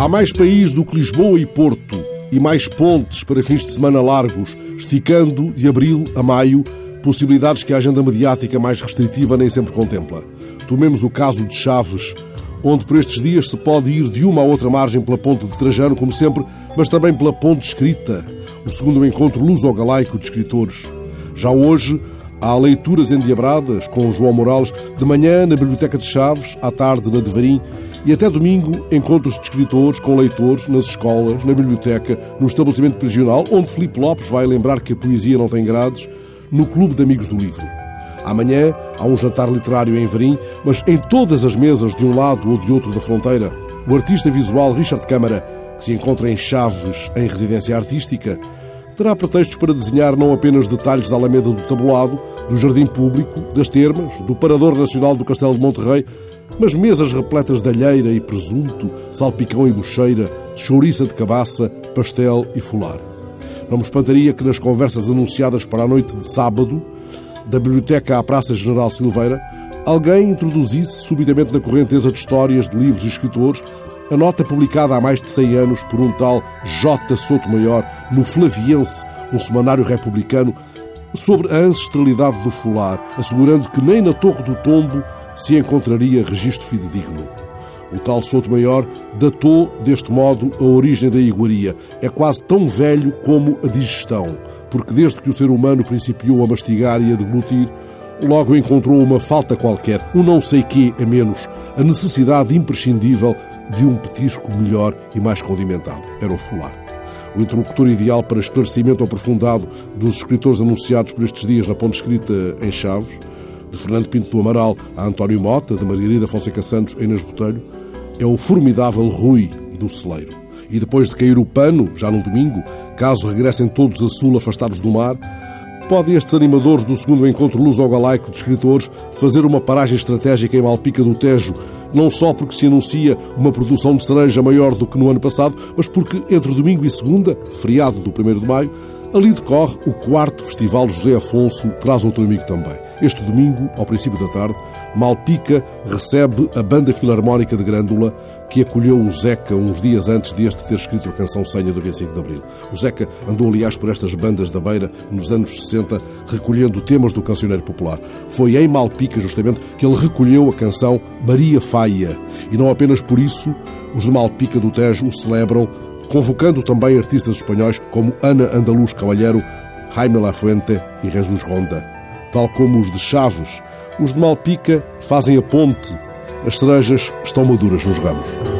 Há mais país do que Lisboa e Porto e mais pontes para fins de semana largos, esticando de abril a maio possibilidades que a agenda mediática mais restritiva nem sempre contempla. Tomemos o caso de Chaves, onde por estes dias se pode ir de uma a outra margem pela ponte de Trajano, como sempre, mas também pela ponte escrita, o segundo encontro luso-galaico de escritores. Já hoje, há leituras endiabradas com João Morales, de manhã na Biblioteca de Chaves, à tarde na de Varim, e até domingo, encontros de escritores com leitores nas escolas, na biblioteca, no estabelecimento prisional, onde Filipe Lopes vai lembrar que a poesia não tem grades, no Clube de Amigos do Livro. Amanhã há um jantar literário em Verim, mas em todas as mesas de um lado ou de outro da fronteira, o artista visual Richard Câmara, que se encontra em Chaves, em residência artística, terá pretextos para desenhar não apenas detalhes da Alameda do Tabuado, do Jardim Público, das Termas, do Parador Nacional do Castelo de Monterrey, mas mesas repletas de alheira e presunto, salpicão e bocheira, chouriça de cabaça, pastel e fular. Não me espantaria que nas conversas anunciadas para a noite de sábado, da Biblioteca à Praça General Silveira, alguém introduzisse subitamente na correnteza de histórias de livros e escritores a nota publicada há mais de 100 anos por um tal J. Souto Maior no Flaviense, um semanário republicano, sobre a ancestralidade do fular, assegurando que nem na Torre do Tombo se encontraria registro fidedigno. O tal Souto Maior datou, deste modo, a origem da iguaria. É quase tão velho como a digestão, porque desde que o ser humano principiou a mastigar e a deglutir, logo encontrou uma falta qualquer, um não sei quê a menos, a necessidade imprescindível de um petisco melhor e mais condimentado. Era o fular. O interlocutor ideal para esclarecimento aprofundado dos escritores anunciados por estes dias na ponte escrita em Chaves, de Fernando Pinto do Amaral a António Mota, de Margarida Fonseca Santos em Nas Botelho, é o formidável Rui do Celeiro. E depois de cair o pano, já no domingo, caso regressem todos a sul afastados do mar, podem estes animadores do segundo encontro luso-galaico de escritores fazer uma paragem estratégica em Malpica do Tejo, não só porque se anuncia uma produção de cereja maior do que no ano passado, mas porque entre domingo e segunda, feriado do 1 de maio, Ali decorre o quarto Festival José Afonso Traz Outro Amigo também. Este domingo, ao princípio da tarde, Malpica recebe a Banda Filarmónica de Grândola, que acolheu o Zeca uns dias antes deste ter escrito a canção Senha do 25 de Abril. O Zeca andou, aliás, por estas bandas da Beira nos anos 60, recolhendo temas do cancioneiro popular. Foi em Malpica, justamente, que ele recolheu a canção Maria Faia. E não apenas por isso, os de Malpica do Tejo o celebram convocando também artistas espanhóis como Ana Andaluz Cavalheiro, Jaime Lafuente e Jesus Ronda. Tal como os de Chaves, os de Malpica fazem a ponte. As cerejas estão maduras nos ramos.